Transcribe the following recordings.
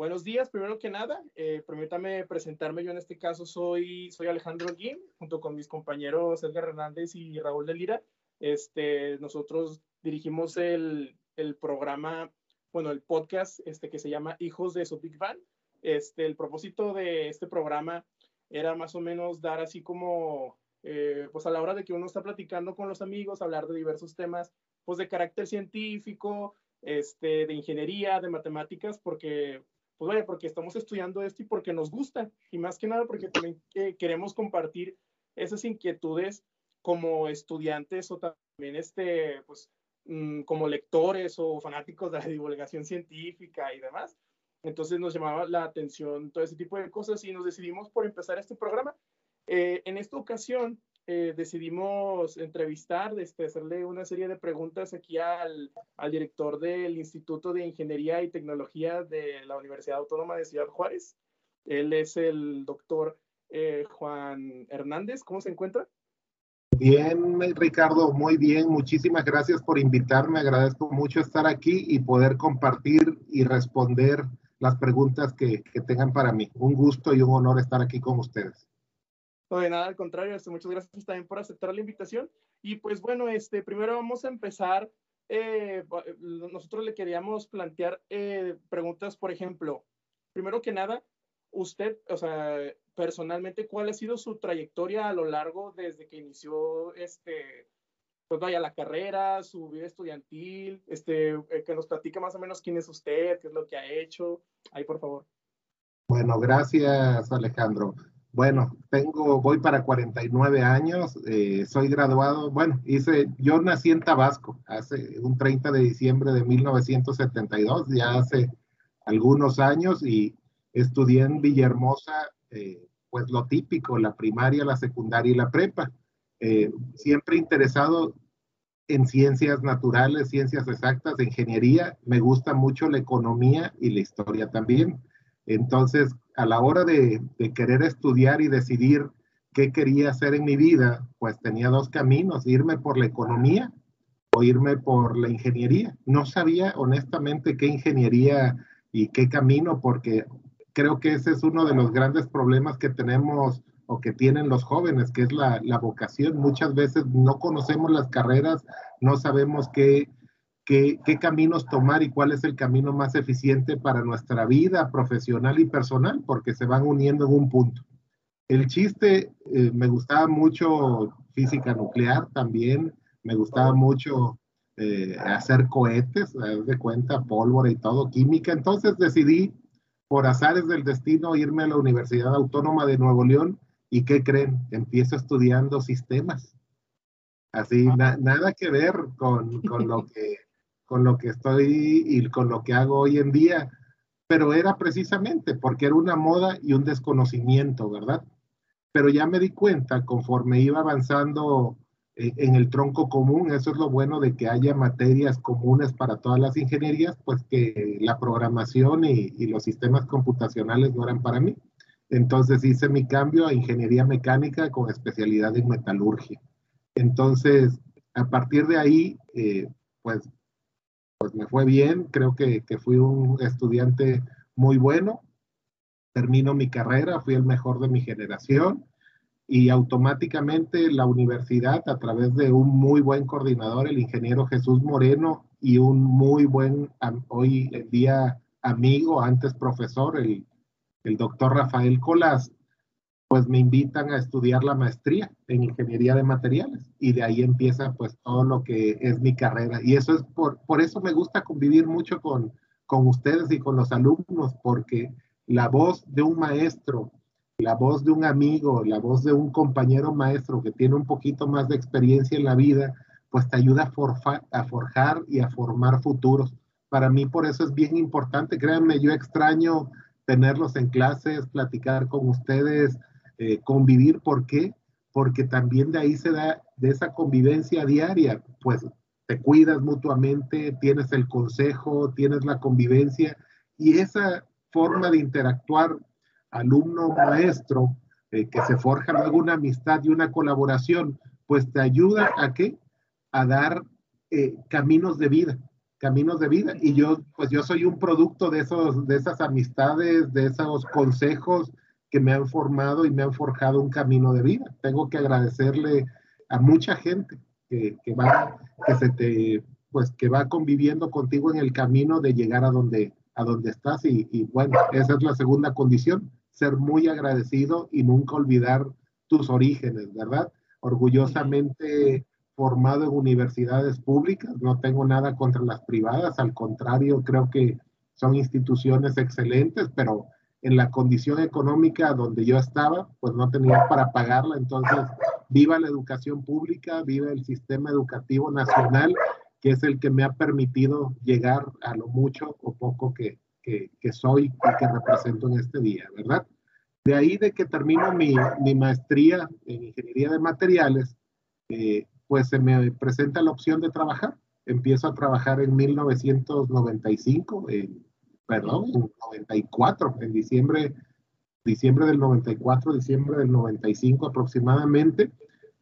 buenos días, primero que nada. Eh, permítame presentarme. Yo en este caso soy, soy Alejandro Guim, junto con mis compañeros Edgar Hernández y Raúl de Lira. Este, nosotros dirigimos el, el programa, bueno, el podcast este, que se llama Hijos de Big Van. Este, el propósito de este programa era más o menos dar así como, eh, pues a la hora de que uno está platicando con los amigos, hablar de diversos temas, pues de carácter científico, este, de ingeniería, de matemáticas, porque, pues vaya, porque estamos estudiando esto y porque nos gusta, y más que nada porque también eh, queremos compartir esas inquietudes como estudiantes o también este, pues, mm, como lectores o fanáticos de la divulgación científica y demás. Entonces nos llamaba la atención todo ese tipo de cosas y nos decidimos por empezar este programa. Eh, en esta ocasión eh, decidimos entrevistar, este, hacerle una serie de preguntas aquí al, al, director del Instituto de Ingeniería y Tecnología de la Universidad Autónoma de Ciudad Juárez. Él es el doctor eh, Juan Hernández. ¿Cómo se encuentra? Bien, Ricardo, muy bien. Muchísimas gracias por invitarme. Agradezco mucho estar aquí y poder compartir y responder las preguntas que, que tengan para mí. Un gusto y un honor estar aquí con ustedes. No, de nada, al contrario, este, muchas gracias también por aceptar la invitación. Y pues bueno, este, primero vamos a empezar. Eh, nosotros le queríamos plantear eh, preguntas, por ejemplo, primero que nada, usted, o sea, personalmente, ¿cuál ha sido su trayectoria a lo largo desde que inició este, pues la carrera, su vida estudiantil, este, eh, que nos platique más o menos quién es usted, qué es lo que ha hecho. Ahí, por favor. Bueno, gracias, Alejandro. Bueno, tengo, voy para 49 años, eh, soy graduado, bueno, hice, yo nací en Tabasco, hace un 30 de diciembre de 1972, ya hace algunos años, y estudié en Villahermosa, eh, pues lo típico, la primaria, la secundaria y la prepa. Eh, siempre interesado en ciencias naturales, ciencias exactas, ingeniería, me gusta mucho la economía y la historia también. Entonces, a la hora de, querer estudiar y decidir qué quería hacer en mi vida, pues tenía dos caminos, irme por la economía o irme por la ingeniería. No sabía honestamente qué ingeniería y qué camino, porque creo que ese es uno de los grandes problemas que tenemos o que tienen los jóvenes, que es la, vocación. Muchas veces no conocemos las carreras, no sabemos qué, qué, caminos tomar y cuál es el camino más eficiente para nuestra vida profesional y personal, porque se van uniendo en un punto. El chiste, eh, me gustaba mucho física nuclear también, me gustaba mucho eh, hacer cohetes, de cuenta, pólvora y todo, química. Entonces decidí, por azares del destino, irme a la Universidad Autónoma de Nuevo León. ¿Y qué creen? Empiezo estudiando sistemas. Así, nada que ver con, con lo que con lo que estoy y con lo que hago hoy en día, pero era precisamente porque era una moda y un desconocimiento, ¿verdad? Pero ya me di cuenta conforme iba avanzando eh, en el tronco común, eso es lo bueno de que haya materias comunes para todas las ingenierías, pues que la programación y, y los sistemas computacionales no eran para mí. Entonces hice mi cambio a ingeniería mecánica con especialidad en metalurgia. Entonces, a partir de ahí, eh, pues pues me fue bien, creo que, que, fui un estudiante muy bueno, termino mi carrera, fui el mejor de mi generación y automáticamente la universidad a través de un muy buen coordinador, el ingeniero Jesús Moreno y un muy buen, hoy día amigo, antes profesor, el, el doctor Rafael Colás, pues me invitan a estudiar la maestría en ingeniería de materiales y de ahí empieza pues todo lo que es mi carrera. Y eso es por, por eso me gusta convivir mucho con, con ustedes y con los alumnos, porque la voz de un maestro, la voz de un amigo, la voz de un compañero maestro que tiene un poquito más de experiencia en la vida, pues te ayuda a, forjar, a forjar y a formar futuros. Para mí por eso es bien importante, créanme, yo extraño tenerlos en clases, platicar con ustedes, eh, convivir. ¿Por qué? Porque también de ahí se da, de esa convivencia diaria, pues te cuidas mutuamente, tienes el consejo, tienes la convivencia y esa forma de interactuar alumno-maestro, eh, que se forja luego una amistad y una colaboración, pues te ayuda a qué? A dar eh, caminos de vida. caminos de vida. Y yo, pues yo soy un producto de, esos, de esas amistades, de esos consejos que me han formado y me han forjado un camino de vida. Tengo que agradecerle a mucha gente que, que va, que se te, pues que va conviviendo contigo en el camino de llegar a donde, a donde estás. Y, y bueno, esa es la segunda condición, ser muy agradecido y nunca olvidar tus orígenes, ¿verdad? Orgullosamente formado en universidades públicas, no tengo nada contra las privadas, al contrario, creo que son instituciones excelentes, pero en la condición económica donde yo estaba, pues no tenía para pagarla, entonces viva la educación pública, viva el sistema educativo nacional, que es el que me ha permitido llegar a lo mucho o poco que, que, soy y que represento en este día, ¿verdad? De ahí de que termino mi, mi maestría en ingeniería de materiales, eh, pues se me presenta la opción de trabajar. Empiezo a trabajar en 1995, en, perdón, en 94, en diciembre, diciembre del 94, diciembre del 95 aproximadamente,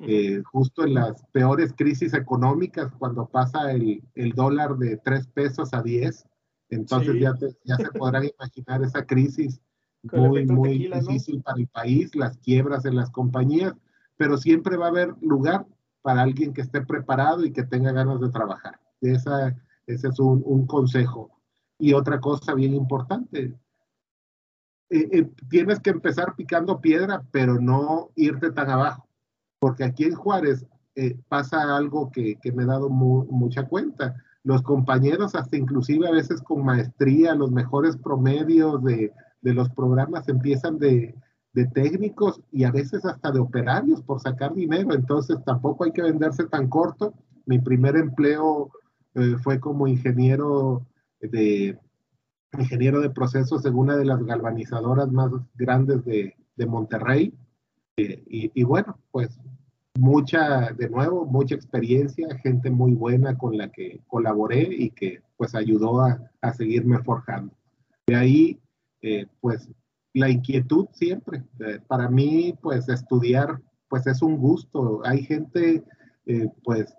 eh, justo en las peores crisis económicas, cuando pasa el, el dólar de 3 pesos a 10. Entonces ya, ya se podrán imaginar esa crisis muy, muy difícil para el país, las quiebras en las compañías, pero siempre va a haber lugar para alguien que esté preparado y que tenga ganas de trabajar. Esa, ese es un, un consejo. Y otra cosa bien importante, eh, eh, tienes que empezar picando piedra, pero no irte tan abajo, porque aquí en Juárez eh, pasa algo que, que, me he dado mu mucha cuenta. Los compañeros, hasta inclusive a veces con maestría, los mejores promedios de, de los programas empiezan de, de técnicos y a veces hasta de operarios por sacar dinero. Entonces tampoco hay que venderse tan corto. Mi primer empleo fue como ingeniero de ingeniero de procesos en una de las galvanizadoras más grandes de, de Monterrey. Eh, y, y, bueno, pues mucha, de nuevo, mucha experiencia, gente muy buena con la que colaboré y que pues ayudó a, a seguirme forjando. De ahí, eh, pues la inquietud siempre. Eh, para mí, pues estudiar, pues es un gusto. Hay gente, eh, pues,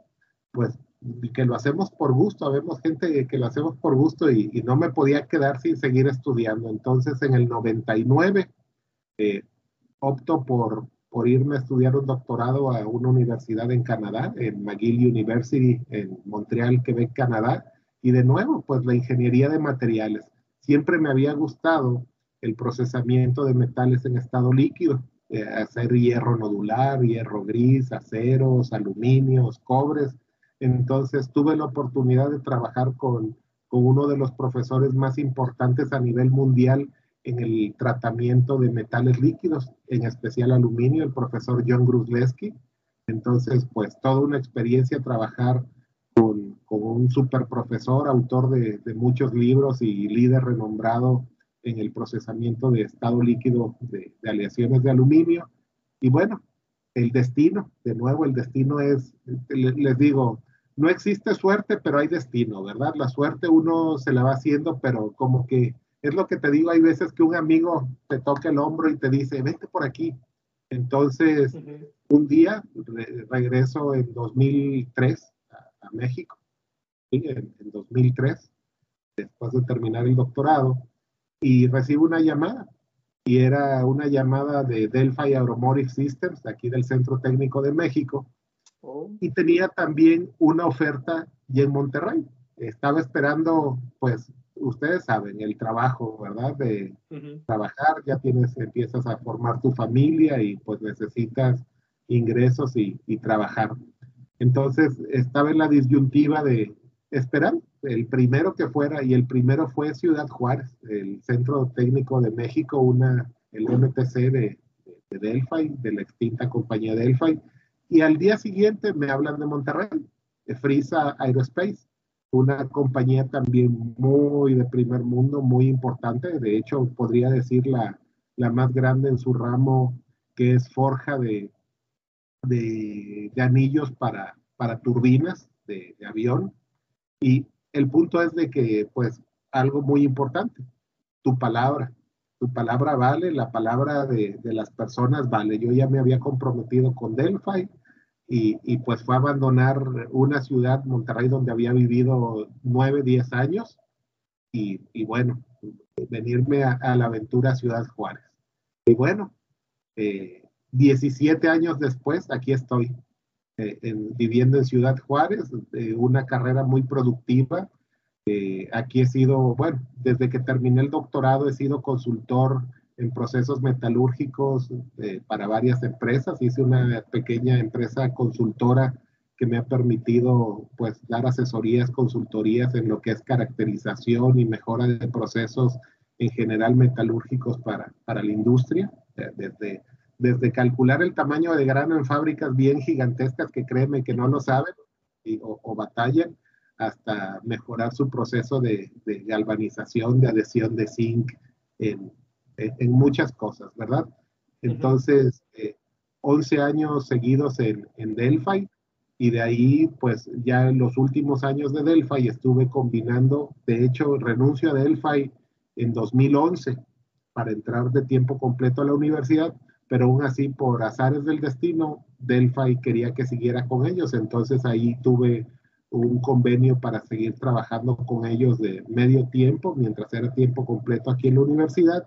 que lo hacemos por gusto. Vemos gente que lo hacemos por gusto y, y, no me podía quedar sin seguir estudiando. Entonces, en el 99, eh, opto por, por irme a estudiar un doctorado a una universidad en Canadá, en McGill University, en Montreal, Quebec, Canadá. Y de nuevo, pues la ingeniería de materiales. Siempre me había gustado el procesamiento de metales en estado líquido, eh, hacer hierro nodular, hierro gris, aceros, aluminios, cobres. Entonces tuve la oportunidad de trabajar con, con uno de los profesores más importantes a nivel mundial en el tratamiento de metales líquidos, en especial aluminio, el profesor John Grusleski. Entonces, pues toda una experiencia trabajar con, con un super profesor, autor de, muchos libros y líder renombrado en el procesamiento de estado líquido de, aleaciones de aluminio. Y bueno, el destino, de nuevo, el destino es, les digo, no existe suerte, pero hay destino, ¿verdad? La suerte uno se la va haciendo, pero como que es lo que te digo, hay veces que un amigo te toca el hombro y te dice, vente por aquí. Entonces, uh -huh. un día re regreso en 2003 a, a México, ¿sí? en, en 2003, después de terminar el doctorado, y recibo una llamada y era una llamada de Delphi Automotive Systems, aquí del Centro Técnico de México, oh. y tenía también una oferta y en Monterrey. Estaba esperando, pues, ustedes saben, el trabajo, ¿verdad? De uh -huh. trabajar, ya tienes, empiezas a formar tu familia y pues necesitas ingresos y, y trabajar. Entonces, estaba en la disyuntiva de esperar el primero que fuera, y el primero fue Ciudad Juárez, el Centro Técnico de México, una, el MTC de, de Delphi, de la extinta compañía Delphi, y al día siguiente me hablan de Monterrey, de Frisa Aerospace, una compañía también muy de primer mundo, muy importante, de hecho podría decir la, la más grande en su ramo, que es forja de, de, de anillos para, para turbinas de, de avión, y el punto es de que, pues, algo muy importante, tu palabra, tu palabra vale, la palabra de, de, las personas vale. Yo ya me había comprometido con Delphi y, pues fue abandonar una ciudad, Monterrey, donde había vivido nueve, diez años y, y bueno, venirme a, la aventura Ciudad Juárez. Y bueno, eh, 17 años después, aquí estoy, eh, viviendo en Ciudad Juárez, una carrera muy productiva. Eh, aquí he sido, bueno, desde que terminé el doctorado he sido consultor en procesos metalúrgicos eh, para varias empresas. Hice una pequeña empresa consultora que me ha permitido pues dar asesorías, consultorías en lo que es caracterización y mejora de procesos en general metalúrgicos para, para la industria, desde, desde calcular el tamaño de grano en fábricas bien gigantescas que créeme que no lo saben o, batallan, hasta mejorar su proceso de, de galvanización, de adhesión de zinc en, en, muchas cosas, ¿verdad? Entonces, 11 eh, años seguidos en, en Delphi y de ahí, pues ya en los últimos años de Delphi estuve combinando, de hecho, renuncio a Delphi en 2011 para entrar de tiempo completo a la universidad, pero aún así por azares del destino, Delphi quería que siguiera con ellos, entonces ahí tuve un convenio para seguir trabajando con ellos de medio tiempo, mientras era tiempo completo aquí en la universidad,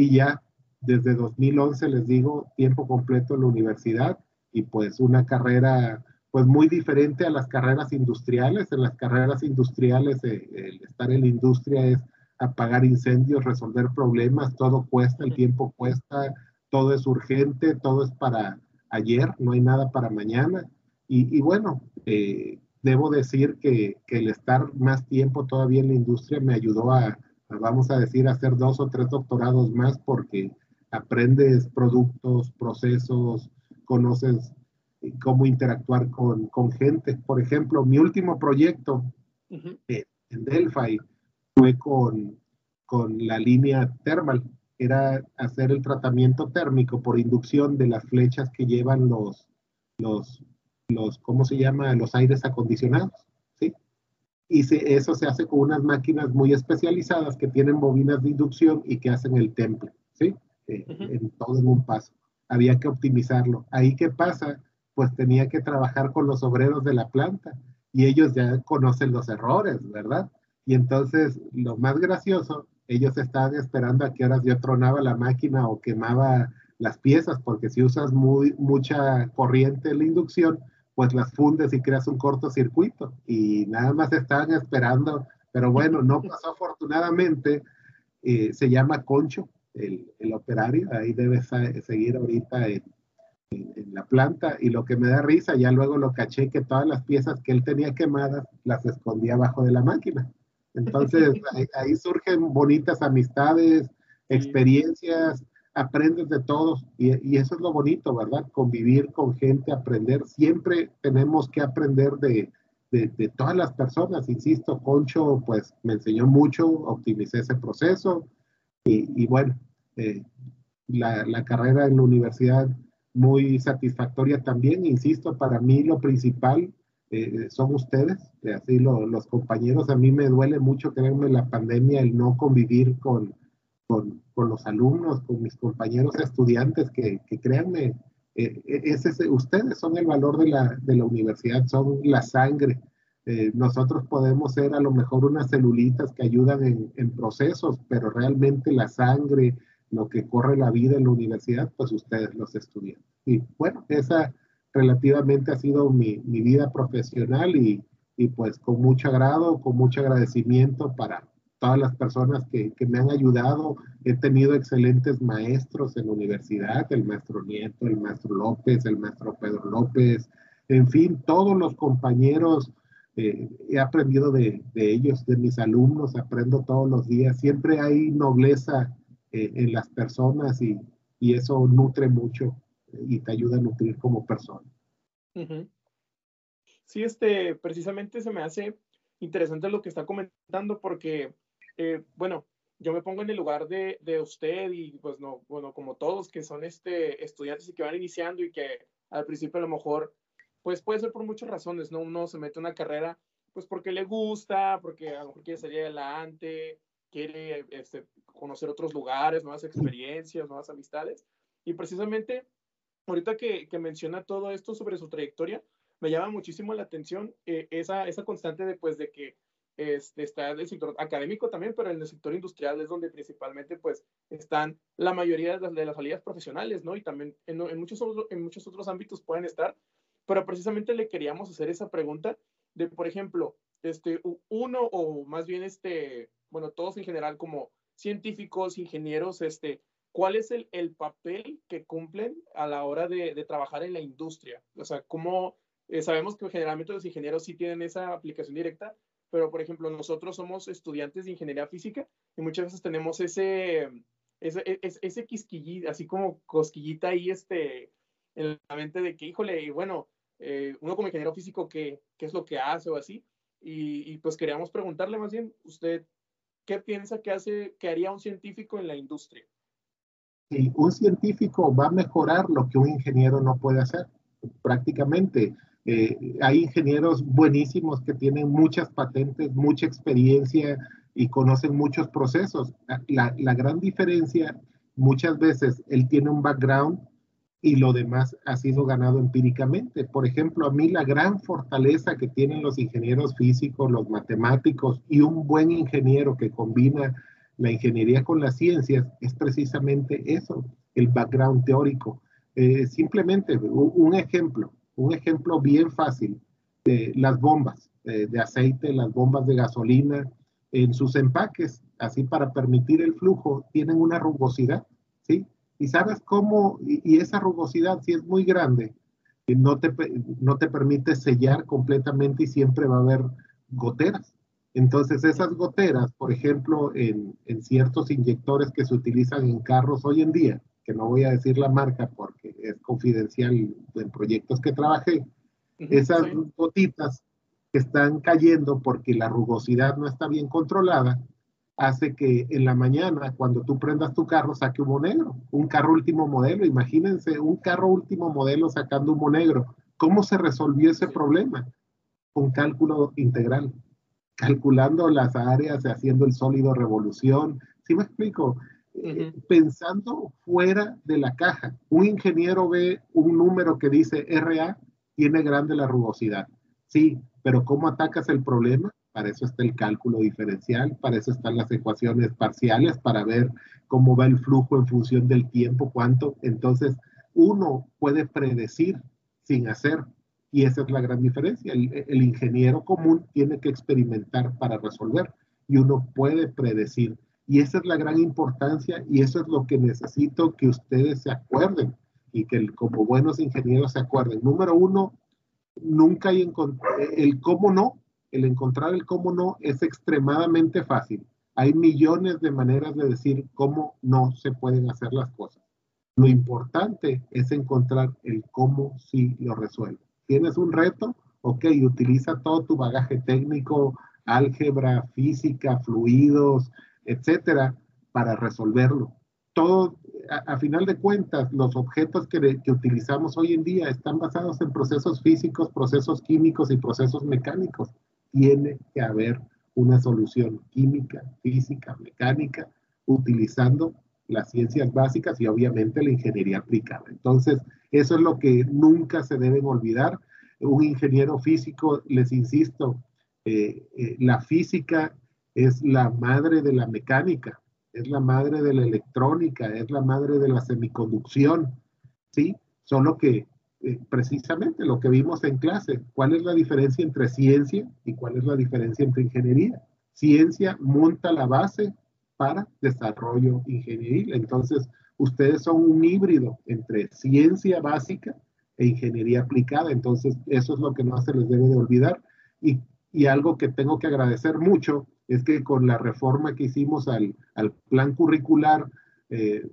y ya desde 2011 les digo tiempo completo en la universidad y pues una carrera pues muy diferente a las carreras industriales. En las carreras industriales eh, el estar en la industria es apagar incendios, resolver problemas, todo cuesta, el tiempo cuesta, todo es urgente, todo es para ayer, no hay nada para mañana. Y, bueno, eh, debo decir que, que, el estar más tiempo todavía en la industria me ayudó a, vamos a decir, hacer dos o tres doctorados más porque aprendes productos, procesos, conoces cómo interactuar con, con gente. Por ejemplo, mi último proyecto eh, en Delphi fue con, con la línea thermal, era hacer el tratamiento térmico por inducción de las flechas que llevan los, los, los ¿cómo se llama? Los aires acondicionados y eso se hace con unas máquinas muy especializadas que tienen bobinas de inducción y que hacen el temple, ¿sí? Eh, en todo en un paso. Había que optimizarlo. Ahí qué pasa, pues tenía que trabajar con los obreros de la planta y ellos ya conocen los errores, ¿verdad? Y entonces lo más gracioso, ellos estaban esperando a qué horas yo tronaba la máquina o quemaba las piezas, porque si usas muy, mucha corriente en la inducción, pues las fundes y creas un cortocircuito y nada más estaban esperando, pero bueno, no pasó afortunadamente, eh, se llama Concho, el, el, operario, ahí debe seguir ahorita en, en, la planta. Y lo que me da risa, ya luego lo caché que todas las piezas que él tenía quemadas las escondía abajo de la máquina. Entonces ahí, ahí surgen bonitas amistades, experiencias, aprendes de todos y, eso es lo bonito, ¿verdad? Convivir con gente, aprender. Siempre tenemos que aprender de, de, todas las personas. Insisto, Concho pues me enseñó mucho, optimicé ese proceso y, bueno, eh, la, la, carrera en la universidad muy satisfactoria también. Insisto, para mí lo principal eh, son ustedes, así los compañeros. A mí me duele mucho, créanme, la pandemia, el no convivir con con, con, los alumnos, con mis compañeros estudiantes, que, que créanme, eh, eh, ese, ustedes son el valor de la, de la universidad, son la sangre. Eh, nosotros podemos ser a lo mejor unas celulitas que ayudan en, en, procesos, pero realmente la sangre, lo que corre la vida en la universidad, pues ustedes los estudiantes. Y bueno, esa relativamente ha sido mi, mi vida profesional y, y pues con mucho agrado, con mucho agradecimiento para, todas las personas que, que, me han ayudado. He tenido excelentes maestros en la universidad, el maestro Nieto, el maestro López, el maestro Pedro López, en fin, todos los compañeros. Eh, he aprendido de, de, ellos, de mis alumnos, aprendo todos los días. Siempre hay nobleza eh, en las personas y, y, eso nutre mucho y te ayuda a nutrir como persona. Sí, este, precisamente se me hace interesante lo que está comentando porque eh, bueno, yo me pongo en el lugar de, usted y pues no, bueno, como todos que son este, estudiantes y que van iniciando y que al principio a lo mejor, pues puede ser por muchas razones, ¿no? Uno se mete en una carrera pues porque le gusta, porque a lo mejor quiere salir adelante, quiere este, conocer otros lugares, nuevas experiencias, nuevas amistades. Y precisamente ahorita que, que, menciona todo esto sobre su trayectoria, me llama muchísimo la atención eh, esa, esa constante de, pues, de que este, está el sector académico también, pero en el sector industrial es donde principalmente pues están la mayoría de las, de las salidas profesionales, ¿no? Y también en, en, muchos otros, en muchos otros ámbitos pueden estar, pero precisamente le queríamos hacer esa pregunta de, por ejemplo, este, uno o más bien, este, bueno, todos en general como científicos, ingenieros, este, ¿cuál es el, el papel que cumplen a la hora de, de, trabajar en la industria? O sea, ¿cómo eh, sabemos que generalmente los ingenieros sí tienen esa aplicación directa, pero por ejemplo, nosotros somos estudiantes de ingeniería física y muchas veces tenemos ese, ese, e, ese, ese quisquillita, así como cosquillita ahí este, en la mente de que, híjole, y bueno, eh, uno como ingeniero físico, ¿qué, ¿qué, es lo que hace o así? Y, y, pues queríamos preguntarle más bien, ¿usted qué piensa que, hace, que haría un científico en la industria? Sí, un científico va a mejorar lo que un ingeniero no puede hacer, prácticamente. Eh, hay ingenieros buenísimos que tienen muchas patentes, mucha experiencia y conocen muchos procesos. La, gran diferencia, muchas veces él tiene un background y lo demás ha sido ganado empíricamente. Por ejemplo, a mí la gran fortaleza que tienen los ingenieros físicos, los matemáticos y un buen ingeniero que combina la ingeniería con las ciencias es precisamente eso, el background teórico. Eh, simplemente un ejemplo, un ejemplo bien fácil, las bombas eh, de aceite, las bombas de gasolina, en sus empaques, así para permitir el flujo, tienen una rugosidad, ¿sí? Y sabes cómo, y, esa rugosidad, si es muy grande, no te, no te permite sellar completamente y siempre va a haber goteras. Entonces, esas goteras, por ejemplo, en, en, ciertos inyectores que se utilizan en carros hoy en día, que no voy a decir la marca porque es confidencial en proyectos que trabajé, esas gotitas que están cayendo porque la rugosidad no está bien controlada, hace que en la mañana, cuando tú prendas tu carro, saque humo negro. Un carro último modelo, imagínense, un carro último modelo sacando humo negro. ¿Cómo se resolvió ese problema? Con cálculo integral, calculando las áreas, haciendo el sólido revolución. ¿Sí me explico? Uh -huh. Pensando fuera de la caja. Un ingeniero ve un número que dice RA, tiene grande la rugosidad. Sí, pero ¿cómo atacas el problema? Para eso está el cálculo diferencial, para eso están las ecuaciones parciales, para ver cómo va el flujo en función del tiempo, cuánto. Entonces, uno puede predecir sin hacer, y esa es la gran diferencia. El, el ingeniero común tiene que experimentar para resolver, y uno puede predecir. Y esa es la gran importancia, y eso es lo que necesito que ustedes se acuerden, y que como buenos ingenieros se acuerden. Número uno, nunca hay el cómo no el encontrar el cómo no es extremadamente fácil. Hay millones de maneras de decir cómo no se pueden hacer las cosas. Lo importante es encontrar el cómo sí lo resuelve. ¿Tienes un reto? Ok, utiliza todo tu bagaje técnico, álgebra, física, fluidos, etcétera, para resolverlo. Todo, a, final de cuentas, los objetos que, que utilizamos hoy en día están basados en procesos físicos, procesos químicos y procesos mecánicos tiene que haber una solución química, física, mecánica, utilizando las ciencias básicas y obviamente la ingeniería aplicada. Entonces, eso es lo que nunca se deben olvidar. Un ingeniero físico, les insisto, eh, eh, la física es la madre de la mecánica, es la madre de la electrónica, es la madre de la semiconducción, ¿sí? Solo que eh, precisamente lo que vimos en clase, cuál es la diferencia entre ciencia y cuál es la diferencia entre ingeniería. Ciencia monta la base para desarrollo ingenieril. Entonces, ustedes son un híbrido entre ciencia básica e ingeniería aplicada. Entonces, eso es lo que no se les debe de olvidar. Y, y algo que tengo que agradecer mucho es que con la reforma que hicimos al, al plan curricular, eh,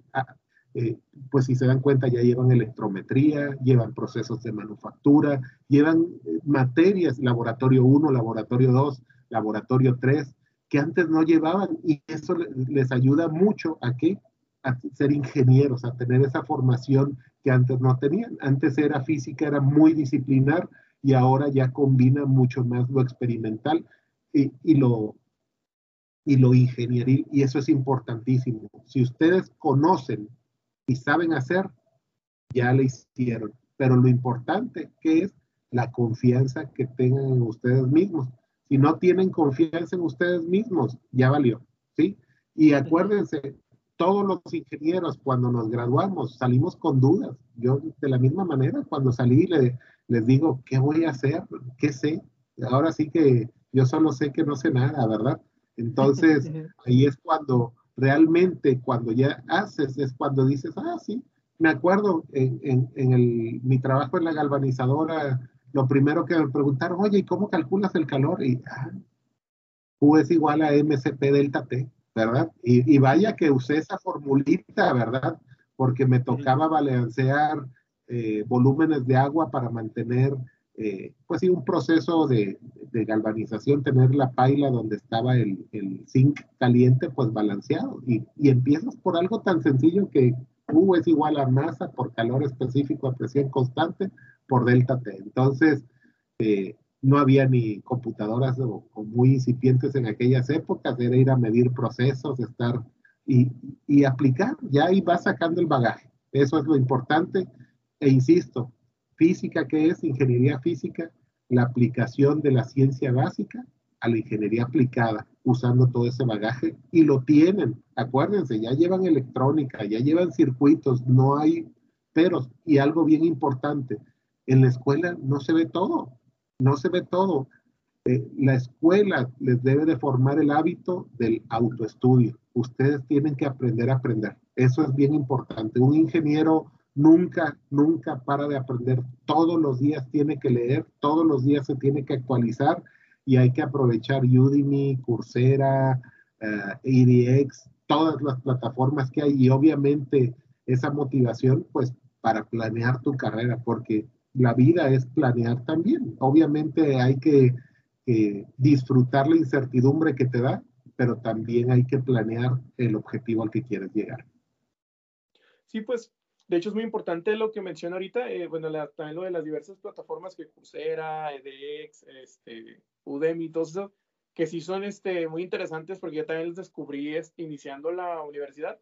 eh, pues si se dan cuenta ya llevan electrometría, llevan procesos de manufactura, llevan eh, materias, laboratorio 1, laboratorio 2, laboratorio 3, que antes no llevaban y eso les ayuda mucho a que a ser ingenieros, a tener esa formación que antes no tenían. Antes era física, era muy disciplinar y ahora ya combina mucho más lo experimental y, y lo y lo ingenieril y eso es importantísimo. Si ustedes conocen y saben hacer, ya le hicieron. Pero lo importante que es la confianza que tengan en ustedes mismos. Si no tienen confianza en ustedes mismos, ya valió, ¿sí? Y acuérdense, todos los ingenieros cuando nos graduamos salimos con dudas. Yo de la misma manera cuando salí le, les digo, ¿qué voy a hacer? ¿Qué sé? Ahora sí que yo solo sé que no sé nada, ¿verdad? Entonces ahí es cuando realmente, cuando ya haces, es cuando dices, ah, sí, me acuerdo en, en, en el, mi trabajo en la galvanizadora, lo primero que me preguntaron, oye, ¿y cómo calculas el calor? Y ah, Q es igual a MCP delta T. ¿verdad? Y, vaya que usé esa formulita, ¿verdad? Porque me tocaba balancear eh, volúmenes de agua para mantener, eh, pues sí, un proceso de, galvanización, tener la paila donde estaba el, zinc caliente, pues balanceado. Y, y, empiezas por algo tan sencillo que U es igual a masa por calor específico a presión constante por delta T. Entonces, eh, no había ni computadoras o, muy incipientes en aquellas épocas, era ir a medir procesos, estar y, y aplicar, ya ahí va sacando el bagaje. Eso es lo importante. E insisto, física, ¿qué es? Ingeniería física, la aplicación de la ciencia básica a la ingeniería aplicada, usando todo ese bagaje y lo tienen. Acuérdense, ya llevan electrónica, ya llevan circuitos, no hay peros. Y algo bien importante, en la escuela no se ve todo no se ve todo. Eh, la escuela les debe de formar el hábito del autoestudio. Ustedes tienen que aprender a aprender. Eso es bien importante. Un ingeniero nunca, nunca para de aprender. Todos los días tiene que leer, todos los días se tiene que actualizar y hay que aprovechar Udemy, Coursera, uh, EDX, todas las plataformas que hay y obviamente esa motivación pues para planear tu carrera porque la vida es planear también. Obviamente hay que disfrutar la incertidumbre que te da, pero también hay que planear el objetivo al que quieres llegar. Sí, pues de hecho es muy importante lo que menciona ahorita, eh, bueno, también lo de las diversas plataformas que Coursera, edX, este, Udemy, todo eso, que sí son este, muy interesantes porque yo también los descubrí este, iniciando la universidad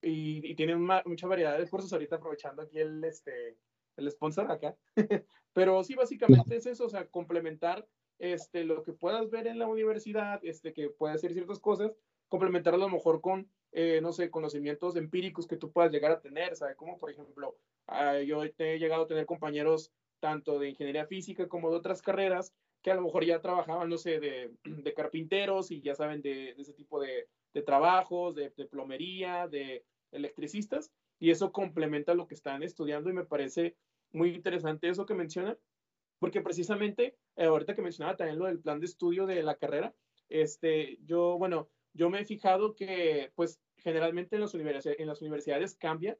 y, tienen mucha variedad de cursos ahorita aprovechando aquí el, este, el sponsor acá. Pero sí, básicamente es eso, o sea, complementar este, lo que puedas ver en la universidad, este, que puede hacer ciertas cosas, complementar a lo mejor con, eh, no sé, conocimientos empíricos que tú puedas llegar a tener, ¿sabes? Como por ejemplo, ah, yo he llegado a tener compañeros tanto de ingeniería física como de otras carreras que a lo mejor ya trabajaban, no sé, de, de carpinteros y ya saben de, de ese tipo de, de trabajos, de, de, plomería, de electricistas, y eso complementa lo que están estudiando y me parece muy interesante eso que menciona, porque precisamente eh, ahorita que mencionaba también lo del plan de estudio de la carrera, este, yo, bueno, yo me he fijado que pues generalmente en las, universidades, en las universidades cambia.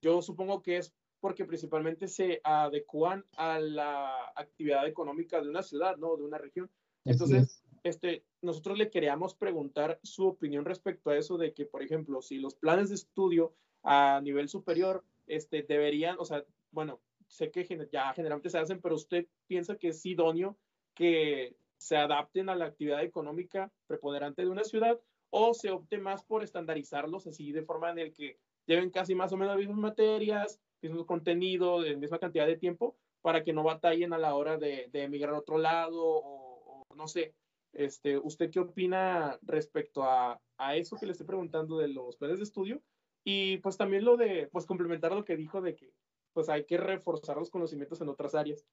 Yo supongo que es porque principalmente se adecuan a la actividad económica de una ciudad, ¿no? De una región. Entonces, este, nosotros le queríamos preguntar su opinión respecto a eso de que, por ejemplo, si los planes de estudio a nivel superior, este, deberían, o sea, bueno, sé que ya generalmente se hacen, pero usted piensa que es idóneo que se adapten a la actividad económica preponderante de una ciudad o se opte más por estandarizarlos así de forma en el que lleven casi más o menos las mismas materias, mismo contenido, de misma cantidad de tiempo, para que no batallen a la hora de, emigrar a otro lado o, no sé. Este, ¿Usted qué opina respecto a, a eso que le estoy preguntando de los planes de estudio? Y pues también lo de, pues complementar lo que dijo de que pues hay que reforzar los conocimientos en otras áreas.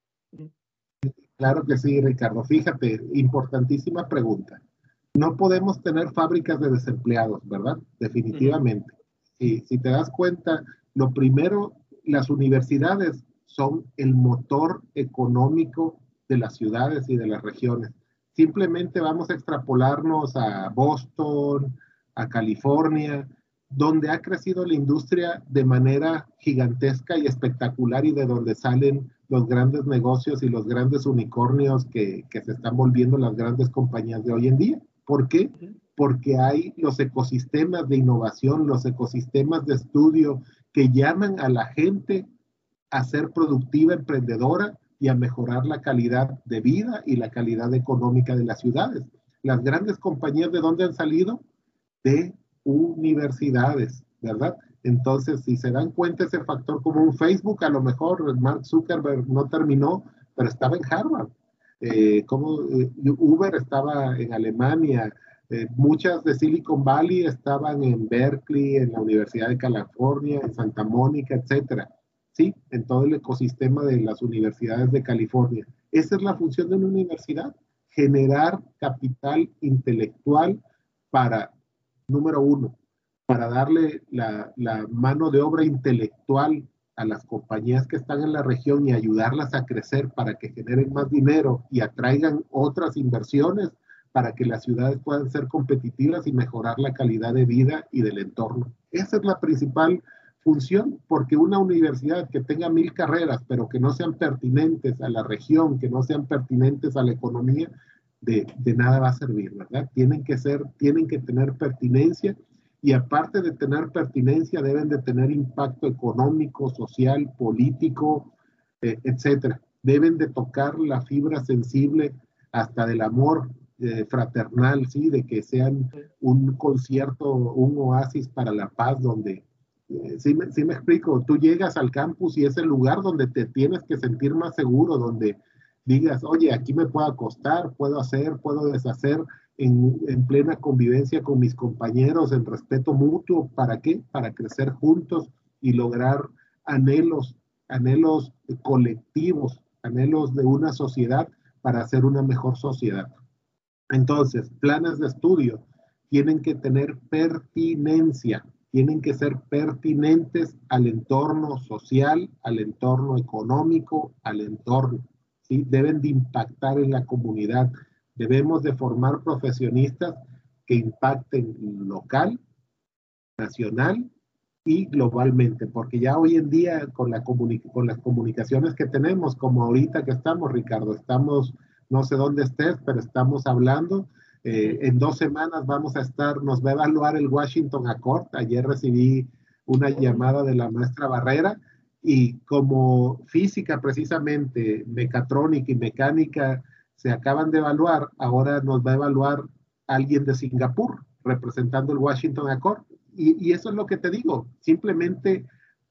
Claro que sí, Ricardo. Fíjate, importantísima pregunta. No podemos tener fábricas de desempleados, ¿verdad? Definitivamente. Y si te das cuenta, lo primero, las universidades son el motor económico de las ciudades y de las regiones. Simplemente vamos a extrapolarnos a Boston, a California, donde ha crecido la industria de manera gigantesca y espectacular y de donde salen los grandes negocios y los grandes unicornios que, se están volviendo las grandes compañías de hoy en día. ¿Por qué? Porque hay los ecosistemas de innovación, los ecosistemas de estudio que llaman a la gente a ser productiva, emprendedora y a mejorar la calidad de vida y la calidad económica de las ciudades. Las grandes compañías de dónde han salido? De universidades, ¿verdad? Entonces, si se dan cuenta ese factor como Facebook, a lo mejor Mark Zuckerberg no terminó, pero estaba en Harvard. Eh, como eh, Uber estaba en Alemania, eh, muchas de Silicon Valley estaban en Berkeley, en la Universidad de California, en Santa Mónica, etcétera. Sí, en todo el ecosistema de las universidades de California. Esa es la función de una universidad, generar capital intelectual para, número uno, para darle la, la mano de obra intelectual a las compañías que están en la región y ayudarlas a crecer para que generen más dinero y atraigan otras inversiones para que las ciudades puedan ser competitivas y mejorar la calidad de vida y del entorno. Esa es la principal función, porque una universidad que tenga mil carreras, pero que no sean pertinentes a la región, que no sean pertinentes a la economía, de, de nada va a servir, ¿verdad? Tienen que ser, tienen que tener pertinencia y aparte de tener pertinencia, deben de tener impacto económico, social, político, eh, etcétera. Deben de tocar la fibra sensible hasta del amor eh, fraternal, ¿sí? De que sean un concierto, un oasis para la paz donde, eh, sí, me, sí me explico, tú llegas al campus y es el lugar donde te tienes que sentir más seguro, donde digas, oye, aquí me puedo acostar, puedo hacer, puedo deshacer en, en, plena convivencia con mis compañeros, en respeto mutuo, ¿para qué? Para crecer juntos y lograr anhelos, anhelos colectivos, anhelos de una sociedad para hacer una mejor sociedad. Entonces, planes de estudio tienen que tener pertinencia, tienen que ser pertinentes al entorno social, al entorno económico, al entorno, ¿sí? Deben de impactar en la comunidad. Debemos de formar profesionistas que impacten local, nacional y globalmente, porque ya hoy en día con, la con las comunicaciones que tenemos, como ahorita que estamos, Ricardo, estamos no sé dónde estés, pero estamos hablando. Eh, en dos semanas vamos a estar, nos va a evaluar el Washington Accord. Ayer recibí una llamada de la maestra Barrera y como física precisamente, mecatrónica y mecánica se acaban de evaluar, ahora nos va a evaluar alguien de Singapur representando el Washington Accord. Y, eso es lo que te digo, simplemente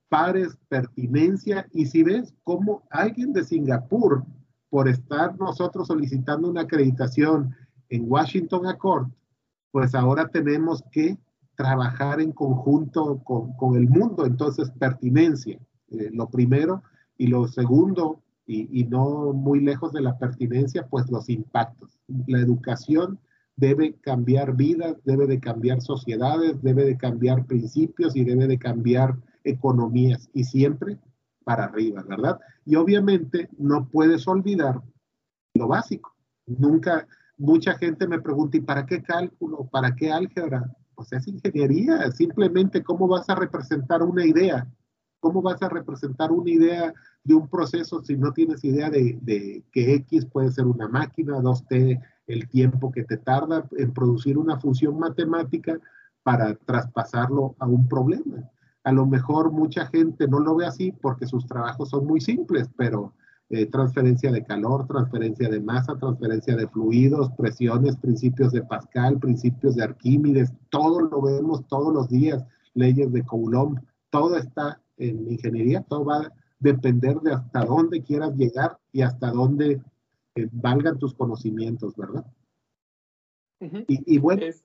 pares, pertinencia, y si ves cómo alguien de Singapur por estar nosotros solicitando una acreditación en Washington Accord, pues ahora tenemos que trabajar en conjunto con, con el mundo. Entonces, pertinencia, eh, lo primero. Y lo segundo, y, y, no muy lejos de la pertinencia, pues los impactos. La educación debe cambiar vidas, debe de cambiar sociedades, debe de cambiar principios y debe de cambiar economías. Y siempre para arriba, ¿verdad? Y obviamente no puedes olvidar lo básico. Nunca, mucha gente me pregunta, ¿y para qué cálculo? ¿Para qué álgebra? Pues es ingeniería, simplemente cómo vas a representar una idea. ¿Cómo vas a representar una idea de un proceso si no tienes idea de, de que X puede ser una máquina, 2T, el tiempo que te tarda en producir una función matemática para traspasarlo a un problema? A lo mejor mucha gente no lo ve así porque sus trabajos son muy simples, pero eh, transferencia de calor, transferencia de masa, transferencia de fluidos, presiones, principios de Pascal, principios de Arquímedes, todo lo vemos todos los días, leyes de Coulomb, todo está en ingeniería, todo va a depender de hasta dónde quieras llegar y hasta dónde eh, valgan tus conocimientos, ¿verdad? Uh -huh. y, y, bueno, es...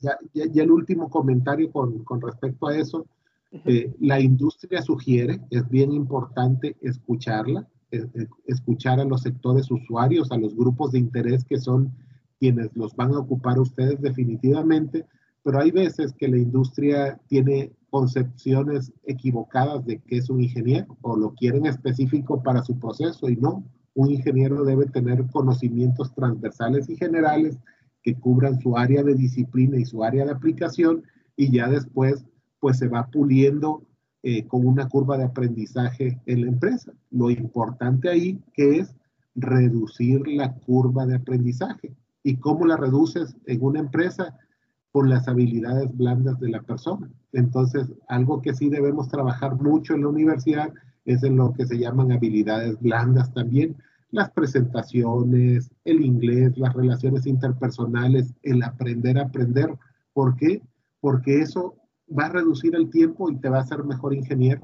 ya, ya, ya, el último comentario con, con respecto a eso, eh, la industria sugiere, es bien importante escucharla, eh, escuchar a los sectores usuarios, a los grupos de interés que son quienes los van a ocupar ustedes definitivamente, pero hay veces que la industria tiene concepciones equivocadas de qué es un ingeniero o lo quieren específico para su proceso y no. Un ingeniero debe tener conocimientos transversales y generales que cubran su área de disciplina y su área de aplicación y ya después pues se va puliendo eh, con una curva de aprendizaje en la empresa. Lo importante ahí que es reducir la curva de aprendizaje. ¿Y cómo la reduces en una empresa? Con las habilidades blandas de la persona. Entonces, algo que sí debemos trabajar mucho en la universidad es en lo que se llaman habilidades blandas también, las presentaciones, el inglés, las relaciones interpersonales, el aprender a aprender. ¿Por qué? Porque eso va a reducir el tiempo y te va a hacer mejor ingeniero.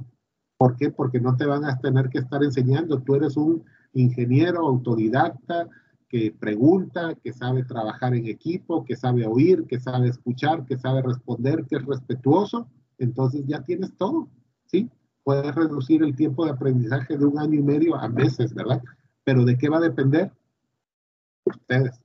¿Por qué? Porque no te van a tener que estar enseñando. Tú eres un ingeniero autodidacta que pregunta, que sabe trabajar en equipo, que sabe oír, que sabe escuchar, que sabe responder, que es respetuoso. Entonces ya tienes todo, ¿sí? Puedes reducir el tiempo de aprendizaje de un año y medio a meses, ¿verdad? Pero ¿de qué va a depender? Ustedes,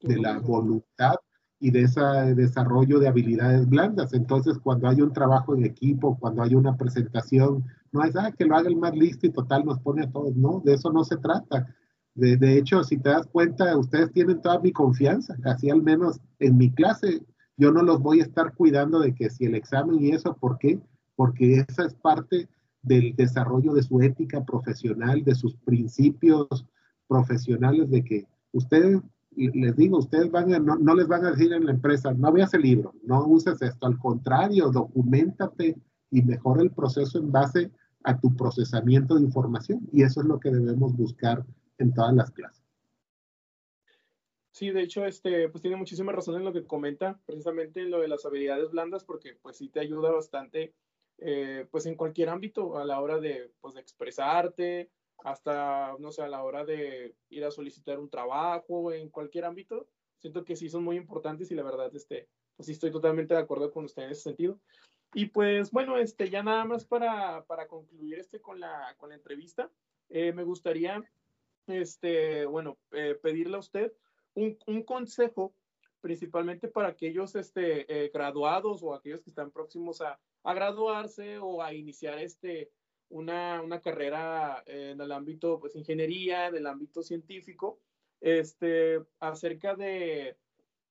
de la voluntad y de ese desarrollo de habilidades blandas. Entonces, cuando hay un trabajo en equipo, cuando hay una presentación, no es ah, que lo haga el más listo y total nos pone a todos. No, de eso no se trata. De, de, hecho, si te das cuenta, ustedes tienen toda mi confianza. Así al menos en mi clase, yo no los voy a estar cuidando de que si el examen y eso, ¿por qué? Porque esa es parte del desarrollo de su ética profesional, de sus principios profesionales, de que ustedes, les digo, ustedes van a, no, no les van a decir en la empresa, no veas el libro, no uses esto, al contrario, documentate y mejora el proceso en base a tu procesamiento de información. Y eso es lo que debemos buscar en todas las clases. Sí, de hecho, este, pues tiene muchísima razón en lo que comenta, precisamente en lo de las habilidades blandas, porque pues sí te ayuda bastante, eh, pues en cualquier ámbito, a la hora de, pues, de expresarte, hasta, no sé, a la hora de ir a solicitar un trabajo, en cualquier ámbito, siento que sí son muy importantes y la verdad, este, pues sí estoy totalmente de acuerdo con usted en ese sentido. Y pues bueno, este, ya nada más para, para concluir este con la, con la entrevista, eh, me gustaría, este, bueno, eh, pedirle a usted un, un, consejo principalmente para aquellos este, eh, graduados o aquellos que están próximos a, a graduarse o a iniciar este, una, una carrera en el ámbito, pues, ingeniería, en el ámbito científico, este, acerca de,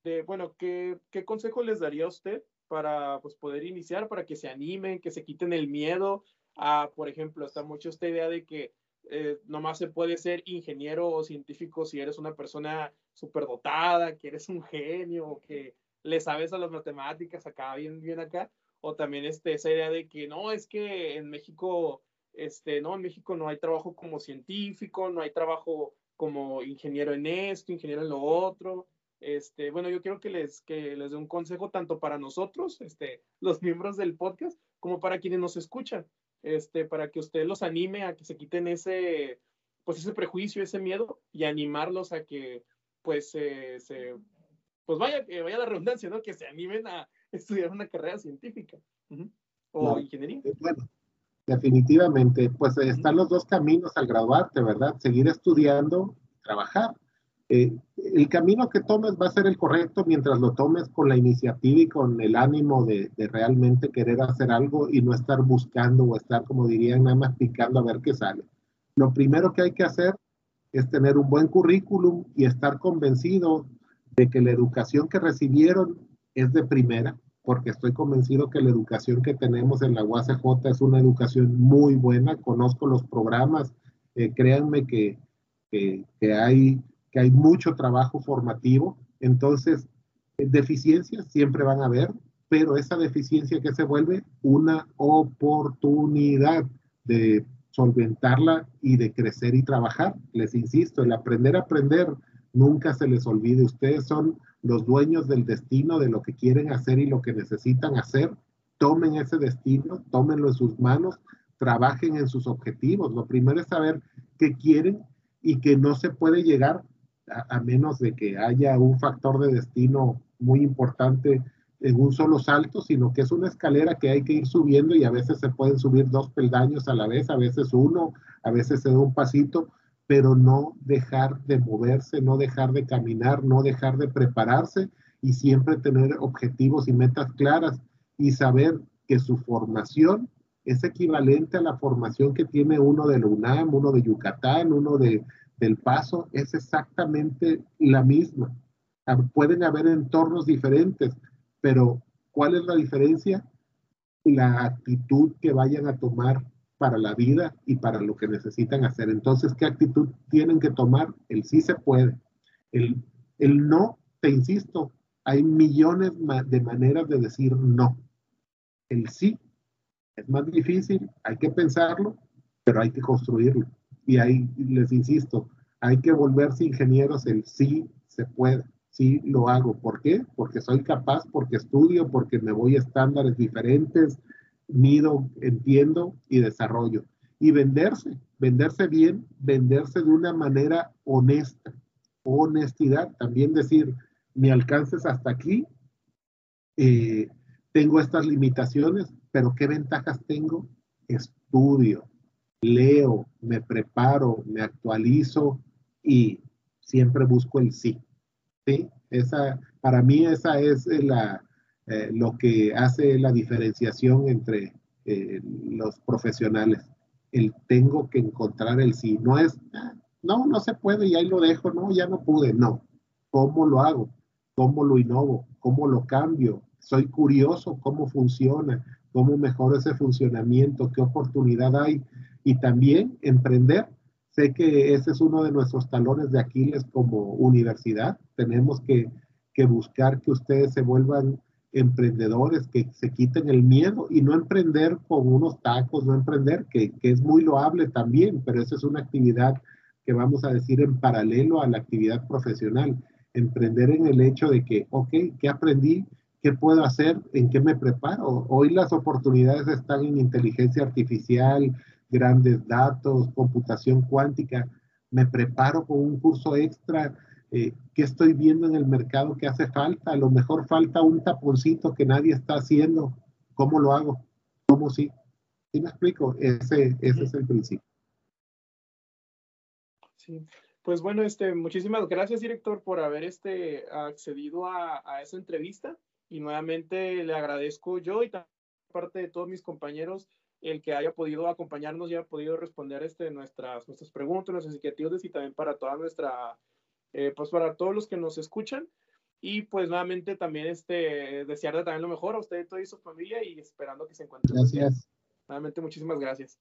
de bueno, ¿qué, ¿qué consejo les daría a usted para pues, poder iniciar, para que se animen, que se quiten el miedo a, por ejemplo, está mucho esta idea de que eh, nomás se puede ser ingeniero o científico si eres una persona superdotada, que eres un genio, que le sabes a las matemáticas acá, bien, bien acá, o también este, esa idea de que no, es que en México, este, no, en México no hay trabajo como científico, no hay trabajo como ingeniero en esto, ingeniero en lo otro, este, bueno, yo quiero que les, que les dé un consejo tanto para nosotros, este, los miembros del podcast, como para quienes nos escuchan, este, para que usted los anime a que se quiten ese, pues ese prejuicio, ese miedo y animarlos a que, pues, se, pues vaya, vaya la redundancia, ¿no? Que se animen a estudiar una carrera científica o ingeniería. Eh, bueno, definitivamente, pues están los dos caminos al graduarte, ¿verdad? Seguir estudiando, trabajar eh, el camino que tomes va a ser el correcto mientras lo tomes con la iniciativa y con el ánimo de, realmente querer hacer algo y no estar buscando o estar, como dirían, nada más picando a ver qué sale. Lo primero que hay que hacer es tener un buen currículum y estar convencido de que la educación que recibieron es de primera, porque estoy convencido que la educación que tenemos en la UACJ es una educación muy buena, conozco los programas, eh, créanme que, que, que hay que hay mucho trabajo formativo, entonces eh, deficiencias siempre van a haber, pero esa deficiencia que se vuelve una oportunidad de solventarla y de crecer y trabajar. Les insisto, el aprender a aprender nunca se les olvide. Ustedes son los dueños del destino de lo que quieren hacer y lo que necesitan hacer. Tomen ese destino, tómenlo en sus manos, trabajen en sus objetivos. Lo primero es saber qué quieren y que no se puede llegar a, menos de que haya un factor de destino muy importante en un solo salto, sino que es una escalera que hay que ir subiendo y a veces se pueden subir dos peldaños a la vez, a veces uno, a veces se da un pasito, pero no dejar de moverse, no dejar de caminar, no dejar de prepararse y siempre tener objetivos y metas claras y saber que su formación es equivalente a la formación que tiene uno de UNAM, uno de Yucatán, uno de, del paso es exactamente la misma. Pueden haber entornos diferentes, pero ¿cuál es la diferencia? La actitud que vayan a tomar para la vida y para lo que necesitan hacer. Entonces, ¿qué actitud tienen que tomar? El sí se puede. El, el no, te insisto, hay millones de maneras de decir no. El sí es más difícil, hay que pensarlo, pero hay que construirlo. Y ahí les insisto, hay que volverse ingenieros, el sí se puede, sí lo hago. ¿Por qué? Porque soy capaz, porque estudio, porque me voy a estándares diferentes, mido, entiendo y desarrollo. Y venderse, venderse bien, venderse de una manera honesta, honestidad, también decir, mi alcance es hasta aquí, eh, tengo estas limitaciones, pero ¿qué ventajas tengo? Estudio, leo, me preparo, me actualizo y siempre busco el sí. ¿sí? Esa, para mí esa es la, eh, lo que hace la diferenciación entre eh, los profesionales. El tengo que encontrar el sí. No es, ah, no, no se puede y ahí lo dejo, no, ya no pude. No. ¿Cómo lo hago? ¿Cómo lo innovo? ¿Cómo lo cambio? Soy curioso cómo funciona, cómo mejora ese funcionamiento, qué oportunidad hay. Y también emprender Sé que ese es uno de nuestros talones de Aquiles como universidad. Tenemos que, buscar que ustedes se vuelvan emprendedores, que se quiten el miedo y no emprender con unos tacos, no emprender, que, que es muy loable también, pero esa es una actividad que vamos a decir en paralelo a la actividad profesional. Emprender en el hecho de que, ok, ¿qué aprendí? ¿Qué puedo hacer? ¿En qué me preparo? Hoy las oportunidades están en inteligencia artificial, grandes datos, computación cuántica, me preparo con un curso extra, eh, ¿qué estoy viendo en el mercado que hace falta? A lo mejor falta un taponcito que nadie está haciendo, ¿cómo lo hago? ¿Cómo sí? ¿Sí me explico? Ese, ese es el principio. Sí. Pues bueno, este, muchísimas gracias, director, por haber este, accedido a, a esa entrevista. Y nuevamente le agradezco yo y parte de todos mis compañeros el que haya podido acompañarnos y haya podido responder este, nuestras, nuestras preguntas, nuestras inquietudes y también para toda nuestra, eh, pues para todos los que nos escuchan. Y pues nuevamente también este, desearle también lo mejor a usted y toda su familia y esperando que se encuentren. Gracias. Nuevamente muchísimas gracias.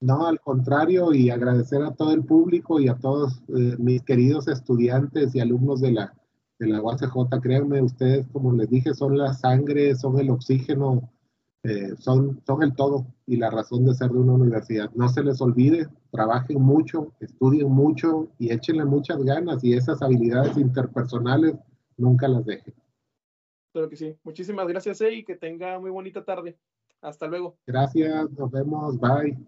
No, al contrario, y agradecer a todo el público y a todos eh, mis queridos estudiantes y alumnos de la, de la UACJ. Créanme, ustedes, como les dije, son la sangre, son el oxígeno eh, son, son el todo y la razón de ser de una universidad. No se les olvide, trabajen mucho, estudien mucho y échenle muchas ganas y esas habilidades interpersonales nunca las dejen. Claro que sí. Muchísimas gracias, y que tenga muy bonita tarde. Hasta luego. Gracias, nos vemos, bye.